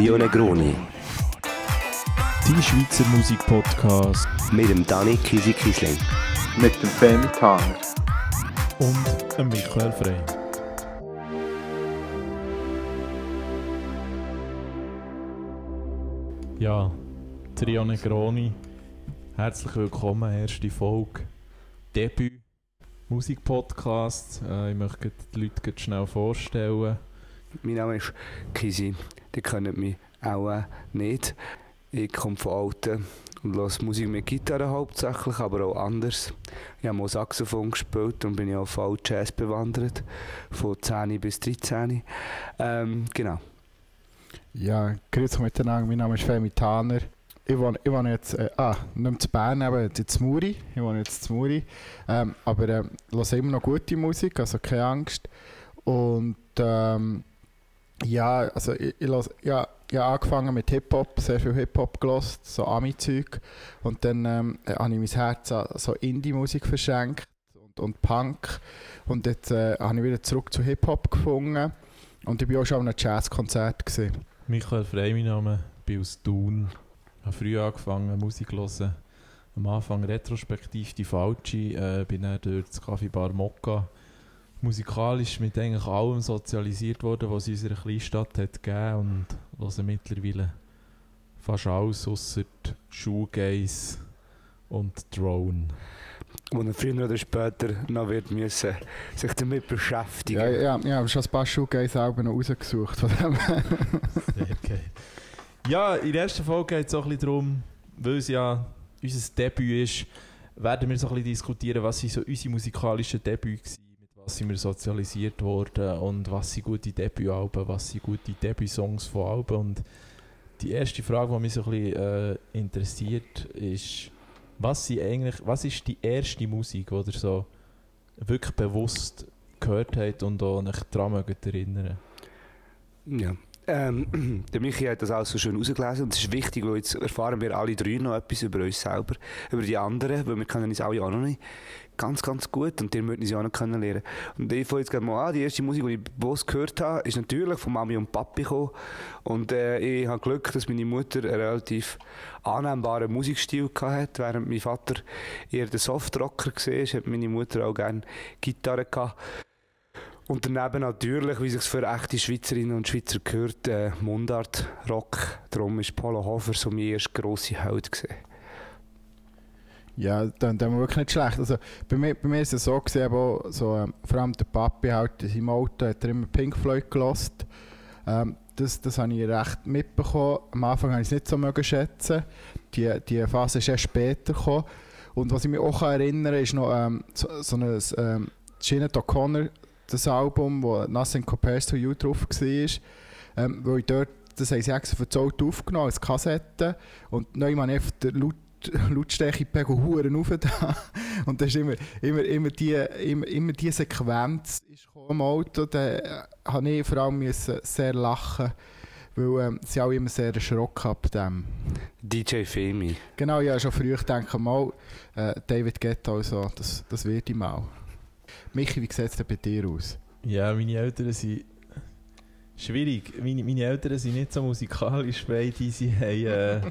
Trio Negroni. Dein Schweizer Musikpodcast. Mit dem Dani Kisi Kisling. Mit dem Femi Taner. Und dem Michael Frey. Ja, Trio Negroni. Herzlich willkommen, erste Folge. Debüt Musikpodcast. Äh, ich möchte die Leute schnell vorstellen. Mein Name ist Kisi. Die kennen mich auch äh, nicht. Ich komme von Alten und höre Musik mit Gitarre hauptsächlich, aber auch anders. Ich habe mal Saxophon gespielt und bin ja auch voll Jazz bewandert, von 10 bis 13. Ähm, genau. Ja, grüezi miteinander. Mein Name ist Femi Taner. Ich wohne, ich wohne jetzt, äh, ah, nicht zu Bern, aber jetzt in Zmuri. Ich wohne jetzt in Zmuri. Ähm, aber äh, höre immer noch gute Musik, also keine Angst. Und ähm, ja, also ich, ich, los, ja, ich habe angefangen mit Hip-Hop, sehr viel Hip-Hop gelost, so Ami-Zeug. Und dann ähm, habe ich mein Herz an so Indie-Musik verschenkt und, und Punk. Und jetzt äh, habe ich wieder zurück zu Hip-Hop gefunden. Und ich war auch schon auf einem Jazzkonzert. Gewesen. Michael Frey, mein Name, bin aus Thun. Ich habe früh angefangen Musik zu hören. Am Anfang retrospektiv die falsche, äh, bin dann durch das Café Bar Mokka musikalisch mit eigentlich allem sozialisiert worden, was es in unserer Kleinstadt hat gegeben und höre mittlerweile fast alles außer Shoegaze und Drone. Wo er früher oder später noch wird müssen sich damit beschäftigen. Ja, ja, ja, aber schon ein paar Shoegaze-Alben noch rausgesucht von dem. Sehr geil. Ja, in der ersten Folge geht es auch ein bisschen darum, weil es ja unser Debüt ist, werden wir so ein bisschen diskutieren, was sind so unsere musikalischen Debüts waren sind wir sozialisiert worden und was sind gute Debütalben, was sind gute Debütsongs von Alben. Und die erste Frage, die mich so ein bisschen äh, interessiert, ist, was, sind eigentlich, was ist die erste Musik, die ihr so wirklich bewusst gehört habt und auch euch daran erinnern Ja. Ähm, der Michi hat das alles so schön ausgelesen und es ist wichtig, weil jetzt erfahren wir alle drei noch etwas über uns selber, über die anderen, weil wir kennen uns alle auch noch nicht ganz, ganz gut und die möchten sie auch noch kennenlernen. Und ich fange jetzt gerade mal an, die erste Musik, die ich bewusst gehört habe, ist natürlich von Mami und Papi gekommen. Und äh, ich habe Glück, dass meine Mutter einen relativ annehmbaren Musikstil hatte, während mein Vater eher der Softrocker war, hat meine Mutter auch gerne Gitarre gehabt. Und daneben natürlich, wie sich für echte Schweizerinnen und Schweizer gehört, äh, Mundart-Rock. Darum war Polo Hofer so mein erster grosser Held. Gewesen. Ja, dann, dann wirklich nicht schlecht. Also, bei, mir, bei mir ist es so, gewesen, aber so, ähm, vor allem der Papi halt in seinem Auto hat er immer Pink Floyd gelost. Ähm, das, das habe ich recht mitbekommen. Am Anfang habe ich es nicht so mögen schätzen. Die, die Phase ist erst später gekommen. Und was ich mich auch erinnere, ist noch ähm, so, so ein ähm, Jeanette O'Connor, das Album, wo Nothing Compares to You drauf war. Ähm, weil ich dort, das haben sie extra für das Auto aufgenommen, als Kassette. Und neu habe ich einfach den laut Lautstärkepegel Huren rauf da. Und dann ist immer, immer, immer, die, immer, immer die Sequenz ist im Auto, da äh, habe ich vor allem sehr lachen weil ähm, sie auch immer sehr erschrocken ab dem. DJ Femi. Genau, ja, schon früh denke mal, äh, David Guetta also, das, das wird ich mal. Michi, wie sieht es denn bei dir aus? Ja, meine Eltern sind schwierig. Meine, meine Eltern sind nicht so musikalisch beide, sie haben... Äh,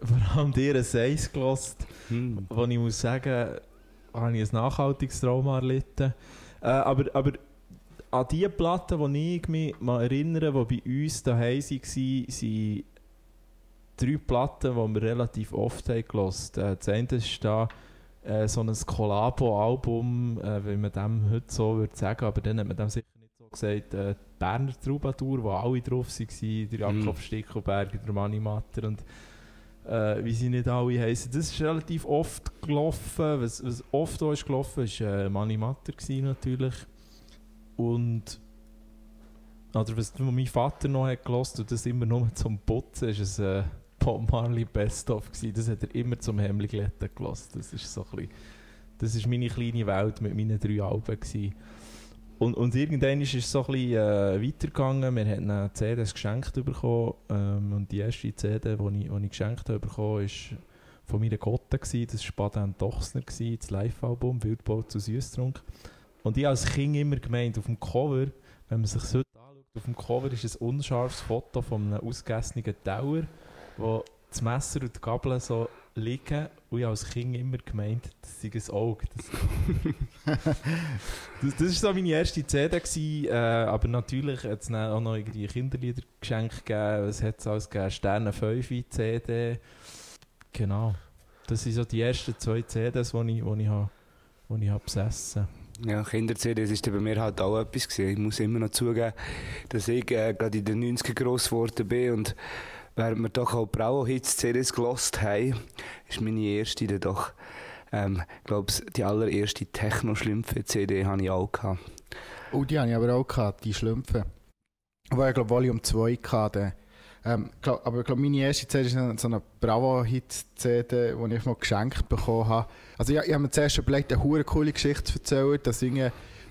vor allem dir ein Seis gelost, hm. wo ich muss sagen, habe ich ein nachhaltiges Trauma erlitten. Äh, aber, aber an die Platten, die ich mich mal erinnere, die bei uns daheim waren, sind drei Platten, die wir relativ oft haben gelost. Äh, das eine ist da äh, so ein Collabo-Album, äh, wenn man dem heute so würde sagen, aber dann hat man dem sicher nicht so gesagt, äh, Berner Troubadour, wo alle drauf waren, der Jakob mm. Stickelberger, der Manni Matter und äh, wie sie nicht alle heißen. Das ist relativ oft gelaufen. Was, was oft auch ist gelaufen, war äh, Mani Matter natürlich. Und oder was mein Vater noch hat gelost und das immer nur zum Putzen, ist es äh, Bob Marley Best of gewesen. Das hat er immer zum Hemmligletten gelost. Das ist so ein das ist meine kleine Welt mit meinen drei Alben. Und, und irgendwann ist es so ein bisschen äh, weitergegangen. Wir haben eine CD geschenkt bekommen. Ähm, und die erste CD, die ich, die ich geschenkt habe bekommen, war von meiner Gotte. Das war Baden Dochsner, das Live-Album «Wildbau zu Süßtrunk». Und ich als Kind immer gemeint, auf dem Cover, wenn man sich heute anschaut, Auf dem Cover ist ein unscharfes Foto von einem ausgegessenen Tower, wo das Messer und die Gabel so liegen. Und ich als Kind immer gemeint, das sei ein Auge. Das, das, das war so meine erste CD, gewesen, äh, aber natürlich hat es auch noch irgendwie Kinderlieder geschenkt gegeben. Es hat es alles gegeben, Sterne 5 CD. Genau. Das sind so die ersten zwei CDs, die ich, ich, habe, die ich habe besessen Ja, Kinder-CDs ist bei mir halt auch etwas gewesen. Ich muss immer noch zugeben, dass ich äh, gerade in den 90ern gross geworden bin und während wir doch auch Bravo-Hits-CDs gelost haben, ist meine erste dann doch, ähm, glaube die allererste Techno-Schlümpfe-CD habe ich auch gehabt. Oh, die habe ich aber auch gehabt, die Schlümpfe. Wo ich glaube Volume 2 hatte. Ähm, glaub, aber ich glaube, meine erste CD ist so eine Bravo-Hits-CD, die ich mal geschenkt bekommen habe. Also ich, ich habe mir zuerst überlegt, eine hure coole Geschichte zu erzählen, dass ich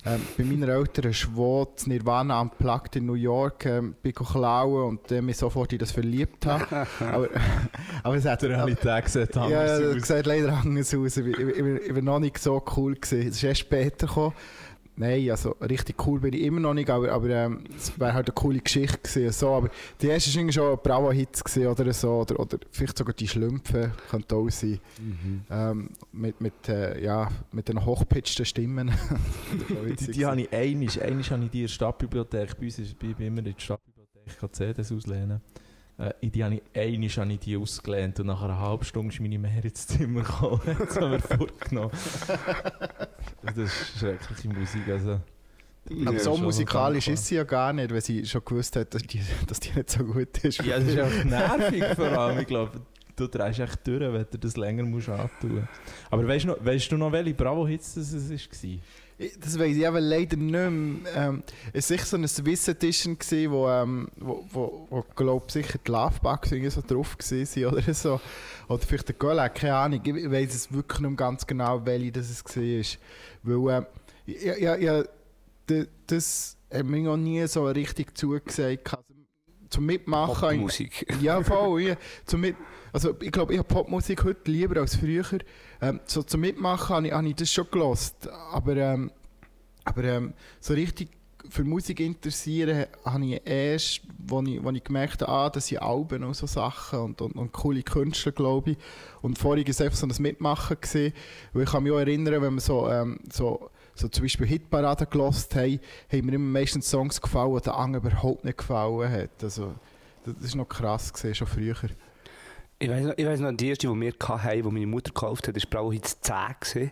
ähm, bei meinen Eltern Schwot das Nirvana unplugged in New York ähm, bin klauen und äh, mich sofort in das verliebt habe. aber, aber es hat... Der Realität Ja, anders es aus. sieht leider anders aus. Ich, ich, ich, ich war noch nicht so cool. Gewesen. Es ist erst später gekommen. Nein, also richtig cool bin ich immer noch nicht, aber, aber ähm, es wäre halt eine coole Geschichte gewesen. So, aber die erste war irgendwie schon Bravo-Hits oder so, oder, oder vielleicht sogar die Schlümpfe, könnte auch sein. Ähm, mit, mit, äh, ja, mit den hochpitchten Stimmen. Die, die habe ich einisch, einisch habe ich die in der Stadtbibliothek, bei uns ist bei immer in der Stadtbibliothek kann CDs auslehnen. Äh, in die habe ich einisch habe ich die ausgelehnt und nach einer halben Stunde ist meine Mehr ins Zimmer gekommen. Jetzt haben wir vorgenommen. Das ist schreckliche Musik, also. aber Ja, so musikalisch ist sie ja gar nicht, weil sie schon gewusst hat, dass die, dass die nicht so gut ist. Ja, das ist einfach nervig vor allem. Ich glaube, du drehst echt durch, wenn du das länger musst antun. Aber weißt du, noch, weißt du noch, welche Bravo-Hits das es war? Das weiß ich aber leider nicht mehr. Ähm, es war sicher so eine Swiss Edition, gewesen, wo, ähm, wo, wo, wo glaub, sicher die irgendwie so drauf waren oder so. Oder vielleicht der Golek, keine Ahnung. Ich, weiß es wirklich nicht ganz genau, welche das war. Weil, ähm, ja, ja, ja, das hat mir noch nie so richtig zugesagt. Zum Mitmachen. Musik. Ja, voll. Ja. Zum Mit also, ich glaube, ich habe Popmusik heute lieber als früher. Ähm, so zum Mitmachen habe ich, habe ich das schon gelost. Aber, ähm, aber ähm, so richtig für Musik interessieren habe ich erst, wo ich, wo ich gemerkt habe, ah, das sind Alben und so Sachen und, und, und coole Künstler, glaube ich. Und vorher war es einfach so ein Mitmachen. Gewesen. Weil ich kann mich auch erinnern, wenn wir so, ähm, so, so zum Beispiel Hitparaden gelost haben, haben mir immer meistens Songs gefallen, die den anderen überhaupt nicht gefallen hat. Also, das war noch krass, gewesen, schon früher. Ich weiss noch, ich weiss noch, die erste, die wir hatten, die meine Mutter gekauft hat, war Bravo Hits 10. Gewesen.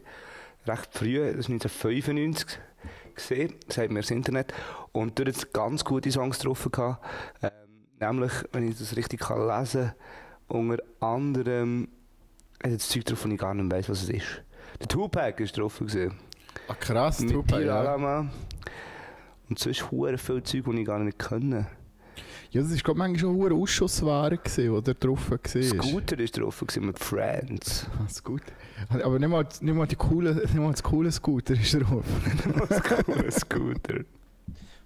Recht früh, das war 1995 gesehen, sagt mir das Internet. Und dort hat ganz gute Songs drauf gehabt. Ähm, nämlich, wenn ich das richtig kann lesen kann, unter anderem hat es Zeug drauf, von ich gar nicht weiss, was es ist. Der Tupac ist drauf gewesen. Ah, krass, Mit Tupac, Tira ja. Und sonst hure viel Zeug, die ich gar nicht können. ja, das war glaube ich manchmal schon eine Ausschussware, gewesen, die da drauf war. Scooter ist drauf gewesen mit Friends. Ah, Scooter. Aber nicht mal, nicht mal, die coole, nicht mal das coole Scooter ist drauf. Scooter.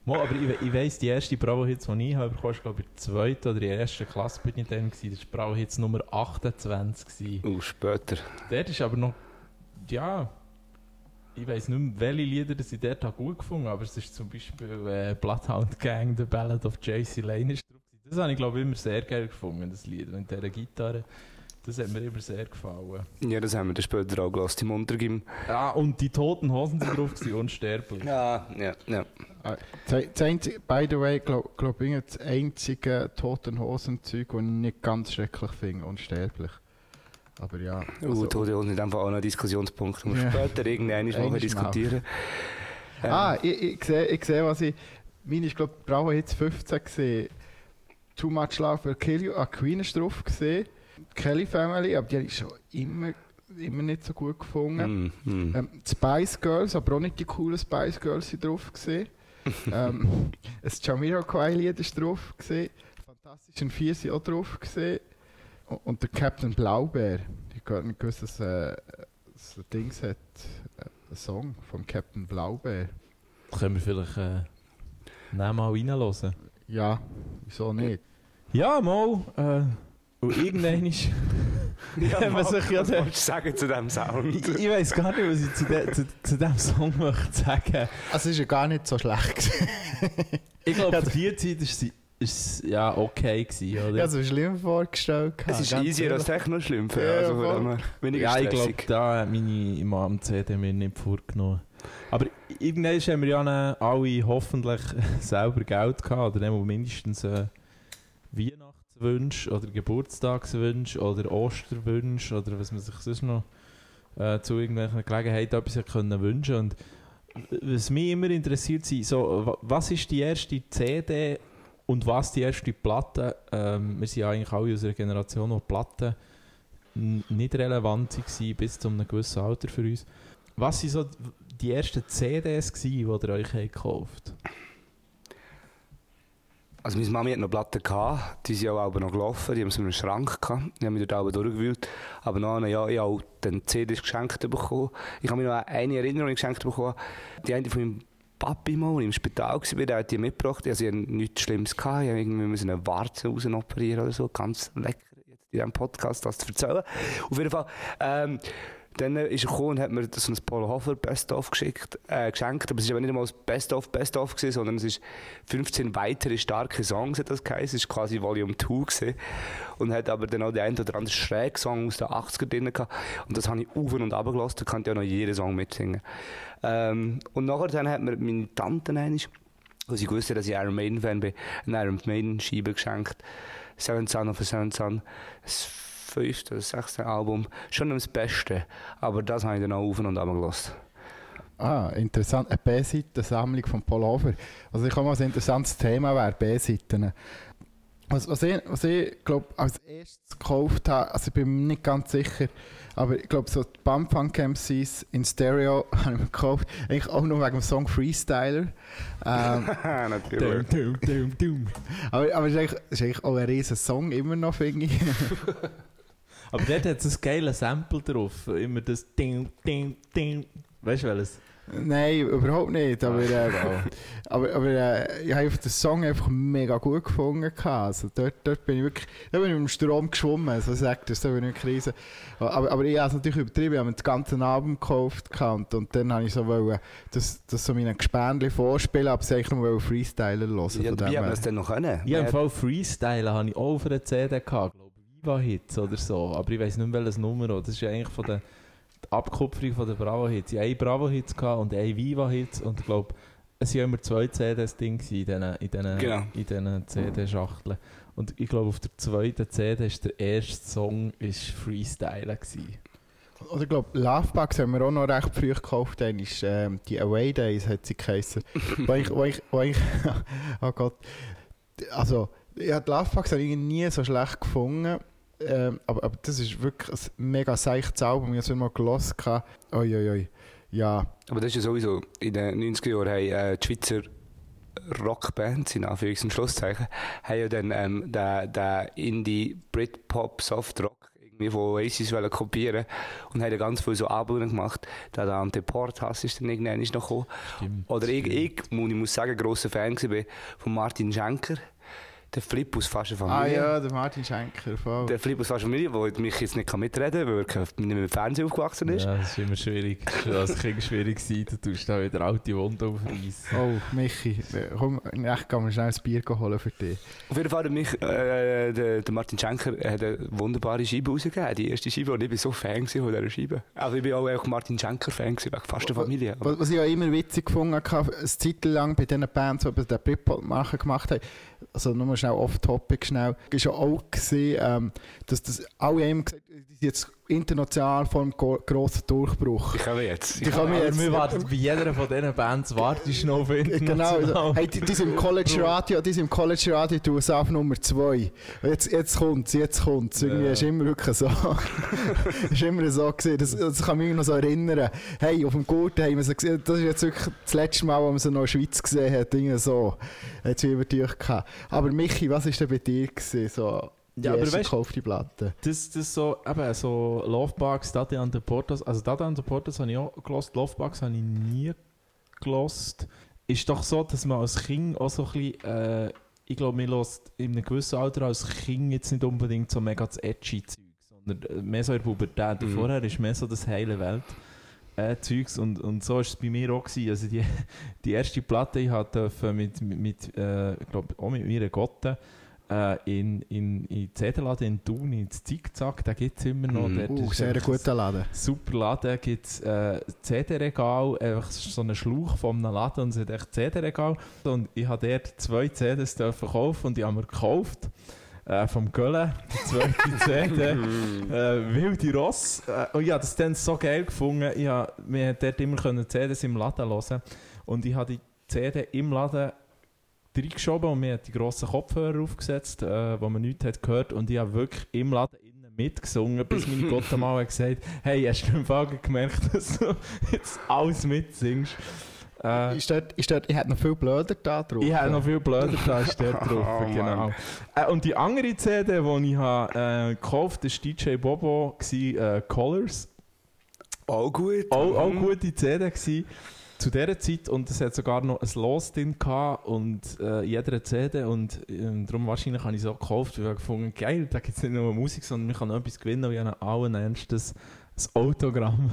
Mo, aber ich, ich weiss, die erste Bravo-Hits, die ich habe war glaube ich in der zweiten oder in der ersten Klasse bin ich dann. gewesen. Das war Bravo-Hits Nummer 28. gewesen. Oh, später. Dort ist aber noch, ja, ich weiss nicht mehr, welche Lieder das ich dort habe gut gefunden aber es ist zum Beispiel äh, Bloodhound Gang, The Ballad of J.C. Lane ist drauf. Das habe ich glaube ich immer sehr geil gefunden, das Lied. Mit dieser Gitarre, das hat mir immer sehr gefallen. Ja, das haben wir dann später auch gelassen im Untergym. Ah, und die Toten Hosen sind drauf, gewesen, unsterblich. Ja, ja, ja. Das, das einzige, by the way, glaube glaub, ich, das einzige Toten Hosen-Zeug, das ich nicht ganz schrecklich finde, unsterblich. Aber ja. Also- Tode und nicht einfach auch noch ein Diskussionspunkt, wir Ja. später irgendwann mal Einmal. diskutieren. Ähm, Ah, ich, ich sehe, ich sehe, was ich. Meine ist, glaube ich, Bravo jetzt 15 gesehen. Too Much Love Will Kill You. Ah, Queen ist drauf gesehen. Kelly Family, aber die habe ich schon immer, immer nicht so gut gefunden. mm, mm. Ähm, Spice Girls, aber auch nicht die coolen Spice Girls sind drauf gesehen. ähm, ein Jamiroquai-Lied ist drauf gesehen. Fantastischen Vier sind auch drauf gesehen. Und, der Captain Blaubeer. Ich habe nicht gewusst, dass äh, das ein Ding hat. Äh, ein Song vom Captain Blaubeer. Können wir vielleicht äh, nehmen mal reinhören? Ja, wieso nicht? Ja, mal. Äh, und irgendwann ist... Ja was den- wolltest du sagen zu diesem Sound? Ich, ich weiß gar nicht, was ich zu, de, zu, zu diesem Song möchte sagen. Also, es war ja gar nicht so schlecht. Ich glaube, für die Zeit ist es ist es ja okay gewesen, oder? es mir schlimm vorgestellt. Es ist easier als. Techno schlimm. Ja, also dem her weniger Ja, ich glaube, da hat meine Imam-CD mir nicht vorgenommen. Aber irgendwann haben wir ja alle hoffentlich selber Geld gehabt, oder mindestens äh, Weihnachtswünsche oder Geburtstagswünsche oder Osterwünsche oder was man sich sonst noch äh, zu irgendwelchen Gelegenheiten etwas können wünschen und was mich immer interessiert sind, so, wa- was ist die erste CD und was die erste Platte? Ähm, wir sind ja eigentlich alle aus einer Generation, wo Platten nicht relevant waren bis zu einem gewissen Alter für uns. Was waren so die ersten CDs, gewesen, die ihr euch habt gekauft Also meine Mami hat noch Platten gehabt, die sind auch noch gelaufen, die haben sie in einem Schrank gehabt, die haben mich dort durchgewühlt. Aber nach einem Jahr, ich habe auch dann CDs geschenkt bekommen. Ich habe mich noch eine Erinnerung geschenkt bekommen, die eine von meinem Papi mal, im Spital war, der hat die mitgebracht. Also ich hatte nichts Schlimmes gehabt, ich irgendwie eine Warze raus operieren oder so, ganz lecker jetzt in diesem Podcast das zu erzählen. Auf jeden Fall, ähm, dann ist er gekommen und hat mir so ein Paul Hofer Best-of äh, geschenkt. Aber es war aber nicht einmal das Best-of, Best-of, sondern es ist 15 weitere starke Songs, hat das geheißen. Es war quasi Volume 2 gewesen. Und hat aber dann auch den einen oder anderen Schräg-Song aus den 80er drin gehabt. Und das habe ich auf und ab gelassen. Da kann ich auch noch jeden Song mitsingen. Ähm, und nachher dann hat mir meine Tante einmal, als ich wusste, dass ich Iron Maiden-Fan bin, eine Iron Maiden-Scheibe geschenkt. Seven Son of a Seven Son. Das fünfte oder sechste Album. Schon das Beste. Aber das habe ich dann auch auf und ab gelassen. Ah, interessant. Eine B-Seiten-Sammlung von Paul Hofer. Also ich komme mal ein interessantes Thema wäre B-Seiten. Was, was ich, was ich glaube, als erstes gekauft habe, also ich bin mir nicht ganz sicher, aber ich glaube, so die Bumfunk MCs in Stereo habe ich mir gekauft. Eigentlich auch nur wegen dem Song Freestyler. Ähm, Natürlich. Dum, dum, dum. aber aber es ist, eigentlich, ist eigentlich auch ein riesen Song, immer noch, finde ich. Aber dort hat es ein geiles Sample drauf. Immer das Ding, Ding, Ding. Weißt du welches? Nein, überhaupt nicht. Aber, äh, aber, aber äh, ich habe den Song einfach mega gut gefunden. Also dort, dort bin ich wirklich da bin ich mit dem Strom geschwommen. So sagt er, so bin ich wirklich riesen. Aber, aber ich habe es natürlich übertrieben. Ich habe mir das ganze Album gekauft gehabt. und dann habe ich so wollen, das, das so meinen Gespänchen vorspielen, aber es eigentlich nur Freestyler hören. Ja, dem haben wir her. das dann noch können. Ja, im Fall Freestyle habe ich auch auf einer CD gehabt. glaube Viva Hits oder so. Aber ich weiß nicht mehr welches Nummer. Das ist ja eigentlich von der die Abkupferung von den Bravo Hits. Ich hatte einen Bravo Hits gehabt und einen Viva Hits. Und ich glaube, es waren immer zwei CDs drin gewesen in diesen, in diesen, Genau. in diesen CD-Schachteln. Und ich glaube, auf der zweiten CD ist der erste Song ist Freestyle. Gewesen. Oder ich glaube, Lovebugs haben wir auch noch recht früh gekauft. Dann ist ähm, die Away Days, hat sie geheißen. wo ich, wo ich, wo ich, oh Gott. Also, ja, die Lovebugs habe ich nie so schlecht gefunden. Ähm, aber, aber das ist wirklich ein mega seichtes Album. Ich habe es mal gelesen. Oi, oi, oi. Ja, Aber das ist ja sowieso, in den 90er Jahren haben äh, die Schweizer Rockbands, in Anführungs- und Schlusszeichen, haben ja dann ähm, den, den Indie, Britpop, Softrock irgendwie von Oasis wollen kopieren und haben dann ganz viele so Alben gemacht. Der Dante Portas ist dann irgendwann noch gekommen. Stimmt. Oder ich, ich, muss- ich muss sagen, grosser Fan war von Martin Schenker, der Flip aus Fast eine ah Familie. ja, der Martin Schenker. Voll. Der Flip aus Fast eine Familie, der mich jetzt nicht kann mitreden kann, weil er nicht mit dem Fernsehen aufgewachsen ist. Ja, das ist immer schwierig. Das Kind schwierig. gewesen. Du tust da wieder alte Wunden aufreißen. Oh, Michi, komm, echt, kann man schnell ein Bier holen für dich. Auf jeden Fall hat mich, äh, der, der Martin Schenker hat eine wunderbare Scheibe rausgegeben. Die erste Scheibe, und ich war so Fan von dieser Scheibe. Also ich bin auch einfach Martin Schenker Fan gewesen, wegen fast der Familie. Was, was ich auch immer witzig gefunden habe, eine Zeit lang bei diesen Bands, die den Britpop machen gemacht haben, also nur schnell off-topic schnell, ist ja auch gesehen, ähm, dass das alle immer gesagt haben, die sind jetzt international vor einem gro- grossen Durchbruch. Ich komme jetzt. Kommen Aber jetzt, wir warten bei jeder von diesen Bands, wartest du noch auf Genau, international. also, hey, die, die sind im College Radio, die sind im College Radio die USA auf Nummer 2. Jetzt, jetzt kommt's, jetzt kommt's. Irgendwie Ja. ist immer wirklich so. ist immer so gesehen. Das, das kann mich noch so erinnern. Hey, auf dem Gurten haben wir sie gesehen. Das ist jetzt wirklich das letzte Mal, wo man sie noch in der Schweiz gesehen hat. Irgendwie so. Hat sie über dich gehabt. Aber Michi, was war denn bei dir gewesen? So, die Ja, aber erste weißt- gekaufte Platte. Das, das so, eben, so Lovebugs, Dada and the Portas, also Dada and the Portas habe ich auch gelost, Lovebugs habe ich nie gelost. Ist doch so, dass man als Kind auch so ein bisschen, äh, ich glaube, man lässt in einem gewissen Alter als Kind jetzt nicht unbedingt so mega das edgy Zeug, sondern Oder mehr so in der Pubertät. Mhm. Vorher ist mehr so das heile Welt. Äh, Zeugs und, und so war es bei mir auch. Gewesen. Also die, die erste Platte ich durfte mit, mit, mit äh, ich glaube auch mit meiner Gotte äh, in, in, in CD-Laden in Thun, ins Zickzack, den gibt es immer noch. Mhm. Dort Uh, sehr guter Laden. super Laden gibt es äh, CD-Regal, einfach so einen Schlauch von einem Laden und es hat echt CD-Regal. Und ich habe dort zwei CDs dürfen kaufen und die haben wir gekauft. Äh, vom Göllen, die zweite CD. äh, Wilde Ross. Äh, und ich habe das dann so geil gefunden. Ich hab, wir konnten dort immer können CDs im Laden hören. Und ich habe die CD im Laden reingeschoben und mir hat die grossen Kopfhörer aufgesetzt, äh, wo man nichts hat gehört. Und ich habe wirklich im Laden innen mitgesungen, bis meine Gott mal hat gesagt hey, hast du im Fall gemerkt, dass du jetzt alles mitsingst? Äh, Ist dort, ist dort, ich hätte noch viel blöder da drauf. ich habe noch viel blöder da ist der drauf, Oh, genau. Mann. Äh, und die andere CD, die ich habe, äh, gekauft habe, war DJ Bobo, gewesen, äh, Colors. Auch gut. Auch, auch Mhm. gute CD gewesen. Zu dieser Zeit und es hat sogar noch ein Los drin gehabt und äh, in jeder CD und ähm, darum wahrscheinlich habe ich es auch gekauft, weil ich habe gefunden, geil, da gibt es nicht nur Musik, sondern man kann noch etwas gewinnen und ich habe allen ernstes ein Autogramm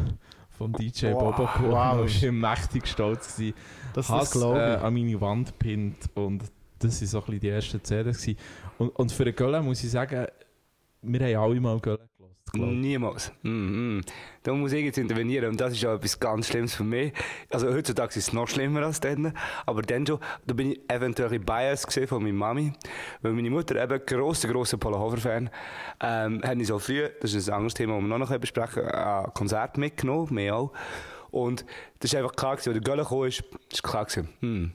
vom DJ Wow, Bobo gewonnen wow. und ich war mächtig stolz. Gewesen. das, Hass, das äh, an meine Wand pinnt und das waren so ein bisschen die ersten CDs. Gewesen. Und, und für den Göller muss ich sagen, wir haben alle mal Göller Niemals. Mhm. Da muss ich jetzt intervenieren und das ist auch etwas ganz Schlimmes für mich. Also heutzutage ist es noch schlimmer als dann, aber dann schon, da bin ich eventuell ein Bias gesehen von meiner Mami, weil meine Mutter eben grosser, grosser Polahofer-Fan, ähm, hat ich so früh, das ist ein anderes Thema, das wir noch noch besprechen ein Konzert mitgenommen, mehr auch. Und das ist einfach klar gewesen, als der Göller kam, ist, ist klar gewesen, hm,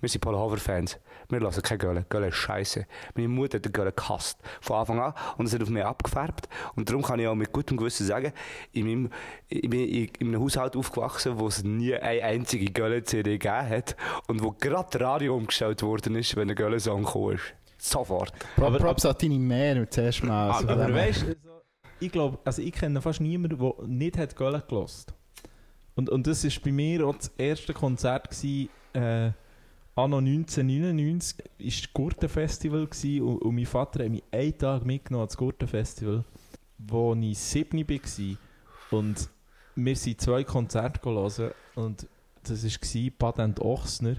wir sind Polahofer-Fans. Wir lassen keine Gölle. Gölle ist scheiße. Meine Mutter hat den Gölle gehasst. Von Anfang an. Und es hat auf mich abgefärbt. Und darum kann ich auch mit gutem Gewissen sagen, ich bin in in einem Haushalt aufgewachsen, wo es nie eine einzige Gölle-CD gegeben hat. Und wo gerade das Radio umgestellt worden ist, wenn ein Gölle-Song gekommen ist. Sofort. Aber- Props an deine Mehr zuerst mal. Also Aber her. weißt du, also, ich glaube, also ich kenne fast niemanden, der nicht hat Göller gelost. Und, und das war bei mir auch das erste Konzert, gewesen, äh, anno 1999, war das Gurtenfestival und, und mein Vater hat mich einen Tag mitgenommen ans Gurtenfestival, wo ich sieben war. Und wir sind zwei Konzerte hören und das war Patent Ochsner.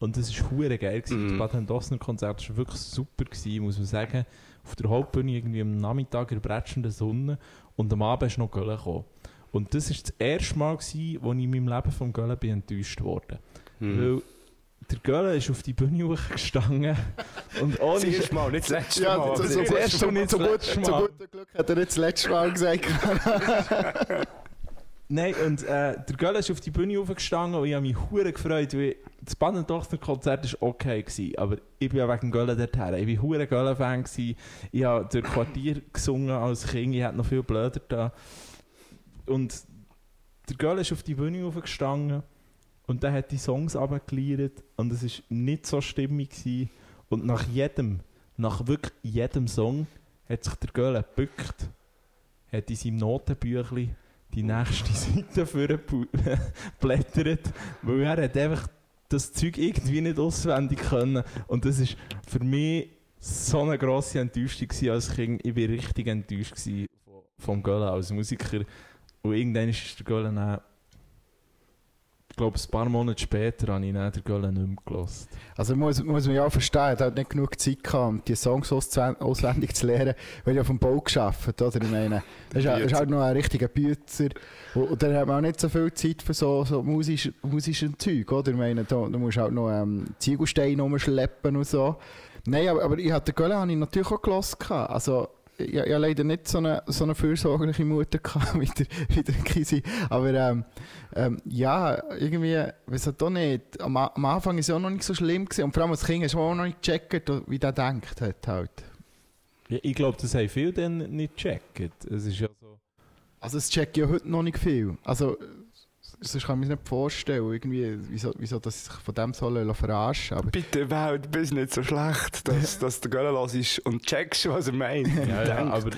Und das war hure geil. Mhm. Das Patent Ochsner Konzert war wirklich super, gewesen, muss man sagen. Auf der Hauptbühne irgendwie am Nachmittag in der bretschenden Sonne und am Abend ist noch Gölle gekommen. Und das war das erste Mal, gewesen, wo ich in meinem Leben vom Gölle bin enttäuscht wurde. Mhm. Weil der Gölle ist auf die Bühne hochgestanden und ohne... Das erste Mal, nicht das letzte Ja, Mal. das, das so, das erste und nicht das gut, letzte Mal. gutem Glück hat er nicht das letzte Mal gesagt. Nein, und äh, der Gölle ist auf die Bühne hochgestanden und ich habe mich hure gefreut, weil das Badentochter-Konzert war okay, gewesen, aber ich bin ja wegen dem Gölle dorthin. Ich war hure gewesen. Ich habe durch Quartier gesungen als Kind, ich hätte noch viel blöder da. Und der Gölle ist auf die Bühne hochgestanden und der hat die Songs runtergeliert und es war nicht so stimmig. Gewesen. Und nach jedem, nach wirklich jedem Song hat sich der Gölle gebückt, hat in seinem Notenbüchlein die nächste Seite blättert, weil er hat einfach das Zeug irgendwie nicht auswendig können und das ist für mich so eine grosse Enttäuschung gewesen als Kind. Ich war richtig enttäuscht vom Göller als Musiker und irgendwann ist der dann ich glaube, ein paar Monate später habe ich dann den Göller nicht mehr gehört. Also muss, muss man ja auch verstehen, er hat nicht genug Zeit gehabt, um die Songs auswendig zu lernen, weil er auf dem Bau geschafft oder? Ich meine, er ist, ist halt noch ein richtiger Bützer und, dann hat man auch nicht so viel Zeit für so, so musisch, musischen Zeug, oder? Ich meine, da, da musst du halt noch ähm, Ziegelsteine rumschleppen und so. Nein, aber, aber ich hatte den Göller habe ich natürlich auch gehört. Also, ich, ich habe leider nicht so eine, so eine fürsorgliche Mutter gehabt wie der, wie der Kisi. Aber ähm, ähm, ja, irgendwie, weiß ich doch nicht. Am, am Anfang war es ja auch noch nicht so schlimm. Gewesen. Und vor allem als Kind hast du auch noch nicht gecheckt, wie der denkt hat halt. Ja, ich glaube, das haben viele dann nicht gecheckt. Es ist ja so... Also es checkt ja heute noch nicht viel. Also, sonst kann ich mir nicht vorstellen, irgendwie, wieso, wieso dass sie sich von dem sollen verarschen aber Bitte, Welt, bist nicht so schlecht, dass, dass der Göller los ist und checkst, was er meint. Ja, ja, aber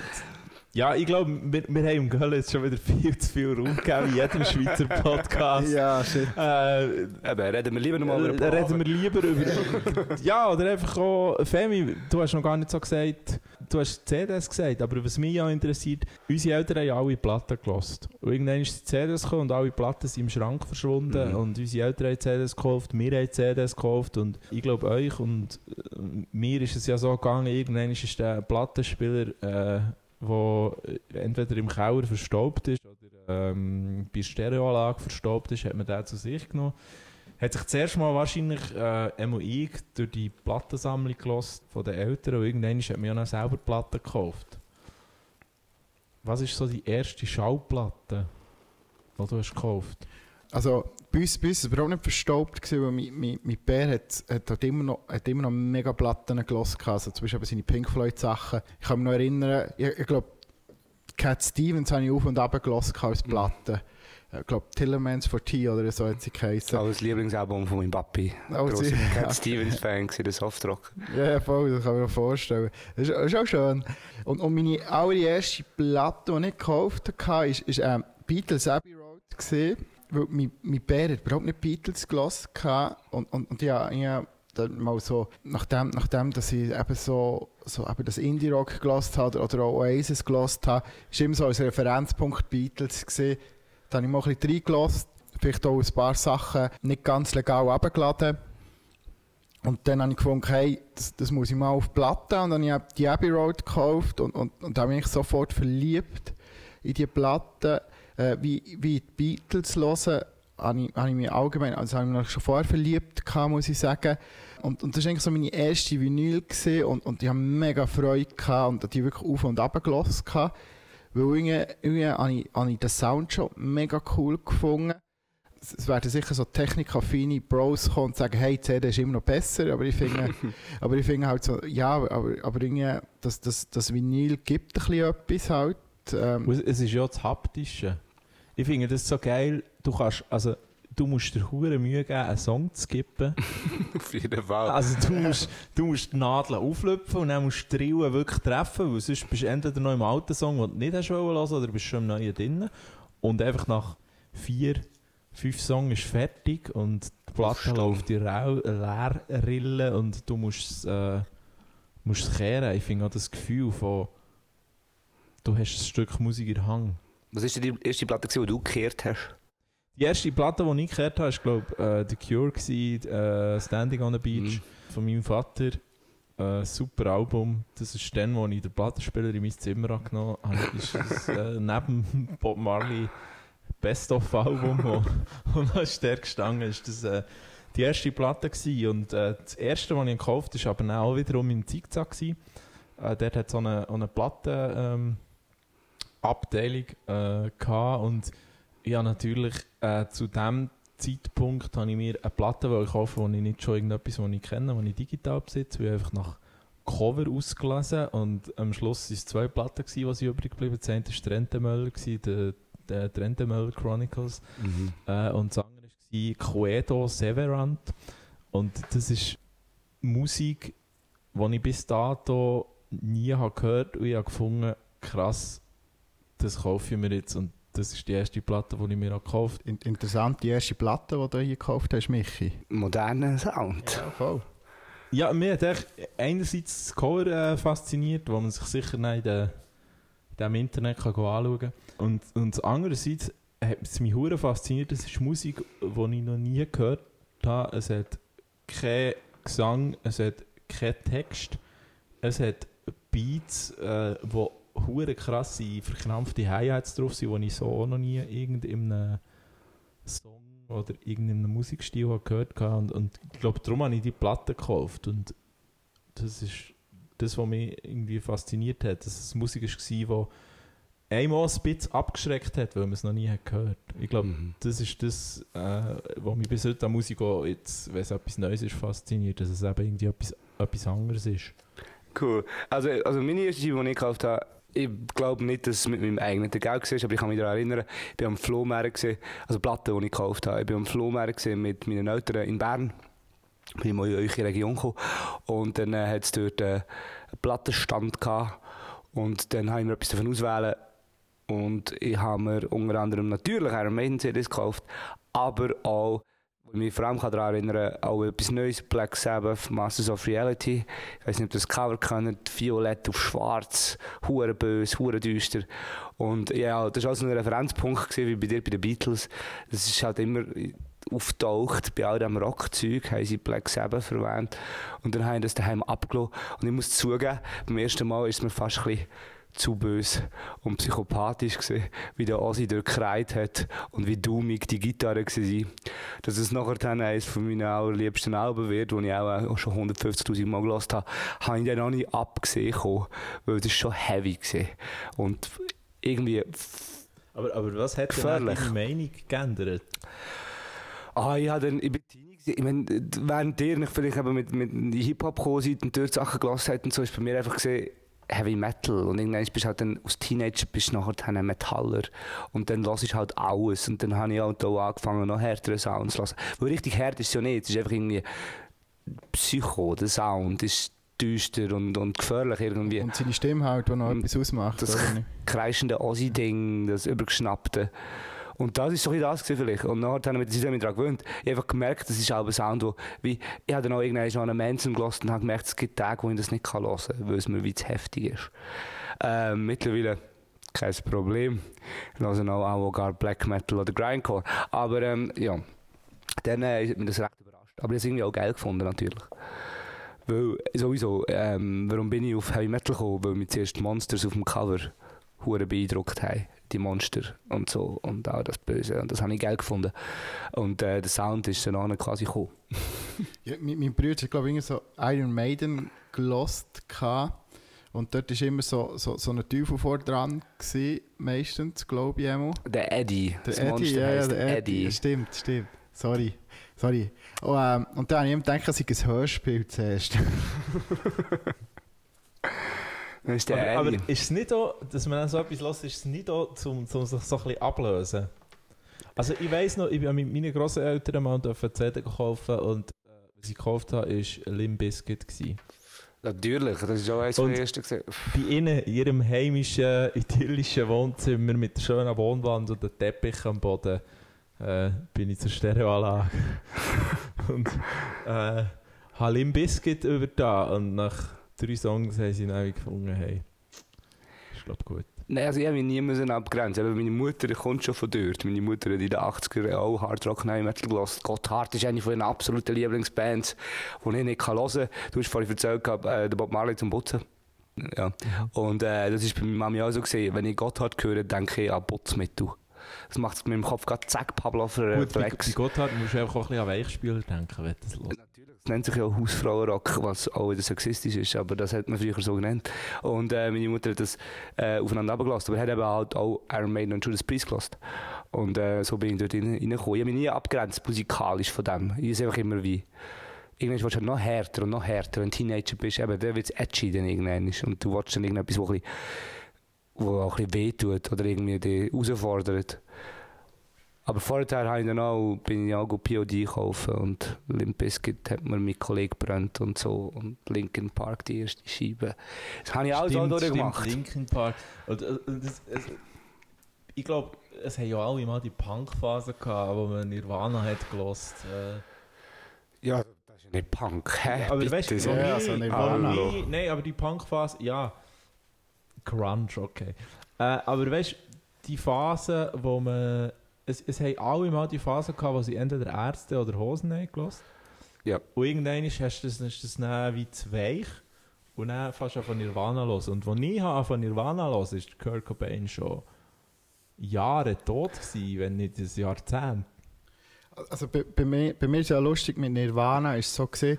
Ja, ich glaube, wir, wir haben im Göll jetzt schon wieder viel zu viel Raum gegeben, in jedem Schweizer Podcast. Ja, shit. Äh, Eben, reden wir lieber nochmal über äh, reden wir lieber über. ja, oder einfach auch. Femi, du hast noch gar nicht so gesagt. Du hast CDs gesagt, aber was mich ja interessiert, unsere Eltern haben alle Platten gelost. Und irgendwann ist die CDs gekommen und alle Platten sind im Schrank verschwunden. Mhm. Und unsere Eltern haben CDs gekauft, wir haben CDs gekauft. Und ich glaube, euch und äh, mir ist es ja so gegangen, irgendwann ist der Plattenspieler, äh, der entweder im Keller verstaubt ist oder ähm, bei Stereoanlage verstaubt ist, hat man den zu sich genommen. Hat sich zuerst mal wahrscheinlich äh, ich durch die Plattensammlung gelost von den Eltern und irgendwann hat mir ja noch selber Platten gekauft. Was ist so die erste Schallplatte, die du hast gekauft? Also, bei uns, bei uns war es überhaupt nicht verstaubt, gewesen, weil mein, mein, mein Bär hat, hat, immer noch, hat immer noch mega Platten gelassen. Also zum Beispiel seine Pink Floyd Sachen. Ich kann mich noch erinnern, ich, ich glaube, Cat Stevens habe ich auf und ab gelassen als Platte. Ich glaube, Tillermans for Tea oder so hat sie geheißen. Das das Lieblingsalbum von meinem Papi. Oh, Grosser sie- Cat Stevens-Fan, gewesen, der Softrock. Ja, voll, das kann ich mir vorstellen. Das ist, das ist auch schön. Und, und meine allererste Platte, die ich gekauft habe, war ähm, Beatles Abbey Road. Gewesen, weil mein, mein Bär hat überhaupt nicht Beatles gelassen. Und, und, und ja, hab dann mal so, nachdem, nachdem dass ich eben so, so eben das Indie-Rock gelassen habe oder auch Oasis gelassen habe, war immer so als Referenzpunkt Beatles. Gewesen. Da habe ich mal ein bisschen reingelassen, vielleicht auch ein paar Sachen nicht ganz legal abgeladen. Und dann habe ich gefunden, hey, das, das muss ich mal auf Platte. Und dann habe ich die Abbey Road gekauft und, und, und da bin ich sofort verliebt in die Platte. Äh, wie, wie die Beatles hören, habe ich, habe ich mich allgemein, also habe ich mich schon vorher verliebt gehabt, muss ich sagen. Und, und das war eigentlich so meine erste Vinyl gewesen, und, und ich habe mega Freude gehabt und die wirklich auf und ab gelassen gehabt. Weil irgendwie, irgendwie habe, ich, habe ich den Sound schon mega cool gefunden. Es es werden sicher so technikaffine Bros kommen und sagen, hey, die CD ist immer noch besser, aber ich finde, aber ich finde halt so, ja, aber, aber irgendwie, das, das, das Vinyl gibt ein bisschen etwas halt. Ähm, Es ist ja das Haptische. Ich finde das so geil. Du kannst, also, du musst dir hure Mühe geben, einen Song zu skippen. Auf jeden Fall. Also du musst, du musst die Nadeln auflöpfen und dann musst du die Rillen wirklich treffen, weil sonst bist du entweder noch im alten Song, den du nicht hast wollen hören, oder bist schon im neuen drin. Und einfach nach vier, fünf Songs ist fertig und die Platte läuft in Rau- Leerrillen und du musst es äh, musst es kehren. Ich finde auch das Gefühl von, du hast ein Stück Musik in der Hand. Was war die erste Platte, gewesen, die du gekehrt hast? Die erste Platte, die ich gehört habe, war, glaube ich, äh, The Cure, gewesen, äh, Standing on the Beach Mhm. von meinem Vater. Äh, super Album. Das ist dann, wo ich den Plattenspieler in mein Zimmer angenommen habe. Ist das, äh, neben Bob Marley Best-of-Album, wo, wo noch gestanden ist. Das äh, die erste Platte gewesen. Und äh, das erste, was ich gekauft habe, war aber auch wiederum im Zickzack. gewesen. Äh, dort hat so eine, eine Platte ähm, Abteilung äh, gehabt und ich habe natürlich äh, zu dem Zeitpunkt habe ich mir eine Platte kaufen, wo ich nicht schon irgendetwas, was ich kenne, was ich digital besitze, weil ich einfach nach Cover ausgelesen und am Schluss waren es zwei Platten, gewesen, die sie übrig geblieben sind. Das eine war Trentemöller, der, der Trentemöller Chronicles Mhm. äh, und das andere war Quedo Severant. Und das ist Musik, die ich bis dato nie habe gehört und ich habe gefunden, krass, das kaufe ich mir jetzt. Und das ist die erste Platte, die ich mir auch gekauft in- interessant, die erste Platte, die du hier gekauft hast, Michi. Moderner Sound. voll. Ja, mir hat echt einerseits das Cover äh, fasziniert, wo man sich sicher noch in, dem Internet kann go anschauen kann. Und, und andererseits hat es mich hure fasziniert, das ist Musik, die ich noch nie gehört habe. Es hat keinen Gesang, es hat keinen Text, es hat Beats, äh, wo hure krasse, verkrampfte Hi-Hats drauf sind, die ich so auch noch nie irgendeinem Song oder irgendeinem Musikstil gehört habe. Und, und ich glaube, darum habe ich die Platte gekauft. Und das ist das, was mich irgendwie fasziniert hat, dass es Musik war, die einmal ein bisschen abgeschreckt hat, weil man es noch nie hat gehört Ich glaube, Mhm. das ist das, äh, was mich bis heute an Musik auch jetzt, wenn es etwas Neues ist, fasziniert, dass es eben irgendwie etwas, etwas anderes ist. Cool. Also, also meine erste Scheibe, die ich gekauft habe, ich glaube nicht, dass es mit meinem eigenen Geld war, aber ich kann mich daran erinnern, ich war am Flohmarkt, also Platten, die ich gekauft habe. Ich war am Flohmarkt mit meinen Eltern in Bern. Bin ich mal in eure Region gekommen. Und dann äh, hat es dort äh, einen Plattenstand gehabt. Und dann habe ich mir etwas davon auswählen und ich habe mir unter anderem natürlich Iron Maiden CDs gekauft, aber auch, mich vor allem daran erinnern kann, auch etwas Neues, Black Sabbath, Masters of Reality. Ich weiß nicht, ob ihr das Cover kennt, violett auf schwarz, hure böse, hure düster. Und ja, das war auch so ein Referenzpunkt gewesen, wie bei dir bei den Beatles. Das ist halt immer auftaucht bei all dem Rockzeug, haben sie Black Sabbath verwendet. Und dann haben sie das daheim abgelassen. Und ich muss zugeben, beim ersten Mal ist es mir fast ein bisschen zu böse und psychopathisch gesehen, wie der Ozzy dort gekreit hat und wie dummig die Gitarre war. Dass es nachher dann eines von meinen allerliebsten Alben wird, das ich auch schon 150'000 Mal gelassen habe, habe ich dann auch nicht abgesehen, weil das schon heavy war. Und irgendwie Aber, aber was hat denn Gefährlich. deine Meinung geändert? Ah, ich, habe dann, ich bin Teenie gewesen. ich meine, während ihr nicht vielleicht eben mit, mit Hip-Hop gekommen seid und dort Sachen gelassen habt und so, ist bei mir einfach gesehen, Heavy Metal. Und irgendwann bist du halt dann, als Teenager bist du nachher dann ein Metaller. Und dann lass ich halt alles. Und dann habe ich halt auch angefangen, noch härtere Sounds zu lassen. Weil richtig hart ist es ja nicht. Es ist einfach irgendwie Psycho, der Sound ist düster und, und gefährlich irgendwie. Und seine Stimme halt, die noch etwas ausmacht. das- kreischende Ossi-Ding, das übergeschnappte. Und das ist so ein das vielleicht. Und nachher habe ich mit der Zeit daran gewöhnt. Ich habe gemerkt, das ist auch ein Sound, wo, wie, ich habe dann auch irgendwann schon einen Manson gelassen und habe gemerkt, es gibt Tage, wo ich das nicht kann hören kann, weil es mir wie zu heftig ist. Ähm, mittlerweile kein Problem. Ich höre auch Avantgarde, Black Metal oder Grindcore. Aber ähm, ja, dann äh, hat mich das recht überrascht. Aber ich habe es irgendwie auch geil gefunden natürlich. Weil, sowieso, ähm, warum bin ich auf Heavy Metal gekommen? Weil mich zuerst Monsters auf dem Cover beeindruckt haben. Die Monster und so. Und auch das Böse. Und das habe ich geil gefunden. Und äh, der Sound ist dann auch quasi gekommen. Ja, mein, mein Bruder hat, glaube ich, so Iron Maiden gelost. Und dort war immer so, so, so ein Teufel vor dran, gewesen, meistens, glaube ich. Einmal. Der Eddie. Der das Eddie, Monster ja, ja, der Eddie. Eddie. Stimmt, stimmt. Sorry. Sorry. Oh, ähm, und dann habe ich gedacht, es sei ein Hörspiel zuerst. Das ist der Aber, aber Eddie. ist es nicht auch, dass man so etwas lässt, ist es nicht auch, um, um sich so ein bisschen ablösen? Also ich weiss noch, ich bin mit meinen Grosseltern mal dürfen CD kaufen und äh, was ich gekauft habe, war Limp Bizkit. gewesen. Natürlich, das ist auch eines der ersten gesehen. Bei ihnen, in ihrem heimischen, idyllischen Wohnzimmer mit der schönen Wohnwand und dem Teppich am Boden, äh, bin ich zur Stereoanlage. und äh, habe Limp Bizkit über da und nach drei Songs haben sie dann gefunden, hey, ist glaube gut. Nein, also ich habe mich nie müssen abgrenzen. Aber meine Mutter die kommt schon von dort. Meine Mutter hat in den 80er Jahren auch Hard Rock Heavy Metal gelassen. Gotthard ist eine von ihren absoluten Lieblingsbands, die ich nicht hören kann. Du hast vorhin erzählt, gehabt, äh, der Bob Marley zum Putzen. Ja. Und äh, das ist bei meiner Mami auch so gesehen. Wenn ich Gotthard höre, denke ich an Putzmittel. Das macht es mit dem Kopf gerade zack, Pablo für einen Gut, bei, bei Flex. Gotthard musst du einfach auch ein bisschen an Weichspieler denken, wenn du das hörst. Das nennt sich ja auch Hausfrauenrock, was auch wieder sexistisch ist, aber das hat man früher so genannt. Und äh, meine Mutter hat das äh, aufeinander abgelassen, aber hat eben halt auch Iron Maiden und Judas Priest gelassen. Und äh, so bin ich dort rein- reingekommen. Ich habe mich nie abgrenzt musikalisch von dem. Ich ist einfach immer wie... Irgendwann willst du halt noch härter und noch härter. Wenn du Teenager bist, eben, dann wird es edgy dann irgendwann. Und du willst dann irgendetwas, wo auch ein bisschen wehtut oder irgendwie dich herausfordert. Aber vorher habe ich dann auch, bin ich auch gut POD kaufen und Limp Bizkit hat mir mein Kollege gebrannt und so und Linkin Park die erste Scheibe. Das habe ich alles auch durchgemacht. Linkin Park. Und, äh, und das, es, ich glaube, es haben ja alle mal die Punk-Phase gehabt, wo man Nirvana hat gelost. Äh, Ja, das ist ja nicht Punk, hä? aber Bitte weißt du, Ja, ich- so Nirvana. ich- Nein, aber die Punk-Phase, ja. Grunge, okay. Äh, aber weißt du, die Phase, wo man. Es, es haben alle mal die Phase gehabt, wo sie entweder Ärzte oder Hosen haben gelost. Ja. Und irgendwann ist hast du das, ist das dann wie zu weich. Und dann fast an von Nirvana los. Und als ich von Nirvana los, ist Kurt Cobain schon Jahre tot gewesen, wenn nicht ein Jahrzehnt. Also bei, bei, mir, bei mir ist ja lustig mit Nirvana ist es so gesehen,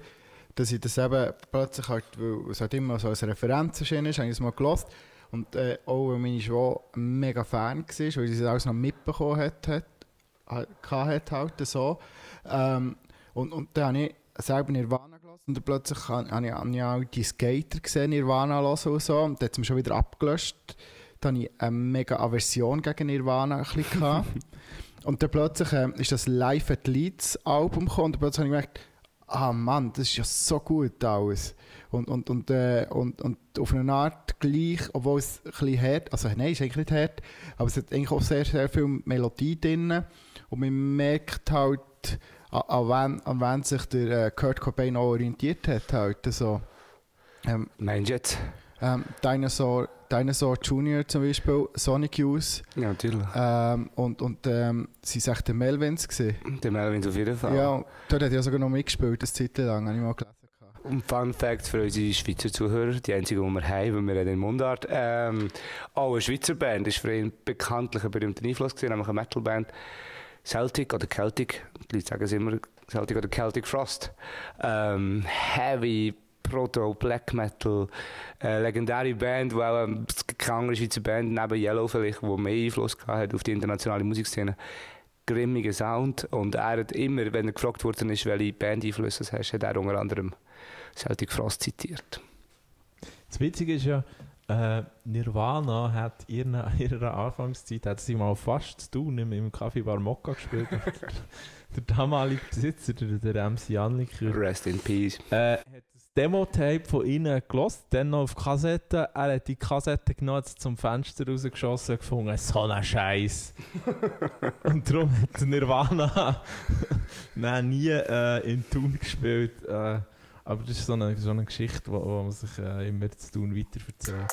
dass ich das eben plötzlich halt, weil es halt immer so als Referenz erschienen ist, habe ich es mal gelost und äh, auch weil meine Schwester ein mega Fan war, weil sie das alles noch mitbekommen hat, hat, hat, halt so. Ähm, und, und dann habe ich selber Nirvana gelassen und dann plötzlich habe ich, habe ich auch die Skater gesehen, Nirvana hören und so und dann hat es mich schon wieder abgelöscht. Dann hatte ich eine mega Aversion gegen Nirvana ein bisschen. Und dann plötzlich ähm, ist das Live at Leeds Album gekommen und plötzlich habe ich gemerkt, ah Mann, das ist ja so gut alles. Und, und, und, äh, und, und auf eine Art gleich, obwohl es ein bisschen hart, also nein, es ist eigentlich nicht hart, aber es hat eigentlich auch sehr, sehr viel Melodie drin. Und man merkt halt, an, an, wen, an wen sich der äh, Kurt Cobain auch orientiert hat. Halt. Also, ähm, Meinst du jetzt? ähm, Dinosaur, Dinosaur Junior zum Beispiel, Sonic Youth Ja, natürlich. ähm, und, und ähm, sie waren echt der Melvins. Gewesen. Der Melvin auf jeden Fall. Ja, dort hat er ja sogar noch mitgespielt, eine Zeit lang, habe ich mal gelesen. Und Fun Fact für unsere Schweizer Zuhörer, die einzige, die wir haben, weil wir reden in Mundart. Ähm, auch eine Schweizer Band ist für ihn bekanntlich ein berühmter Einfluss gewesen, nämlich eine Metalband. Celtic oder Celtic, die Leute sagen es immer Celtic oder Celtic Frost. Ähm, heavy, Proto, Black Metal, äh, legendäre Band, die auch ähm, es keine andere Schweizer Band, neben Yellow vielleicht, die mehr Einfluss hat auf die internationale Musikszene. Grimmiger Sound und er hat immer, wenn er gefragt worden ist, welche Band-Einflüsse du hast, hat er unter anderem Celtic Frost zitiert. Das Witzige ist ja, äh, Nirvana hat in ihrer, ihrer Anfangszeit hat sie mal fast zu tun im, im Café Bar Mokka gespielt. der, der damalige Besitzer, der, der MC Anliker, Rest in Peace. äh, hat Demo-Tape von ihnen gelost, dann noch auf Kassette. Er hat die Kassette genommen, zum Fenster rausgeschossen und gefunden, so ein Scheiß. und darum hat Nirvana nein, nie äh, in Tun gespielt. Äh, aber das ist so eine, so eine Geschichte, wo, wo man sich äh, immer zu tun weiter erzählt.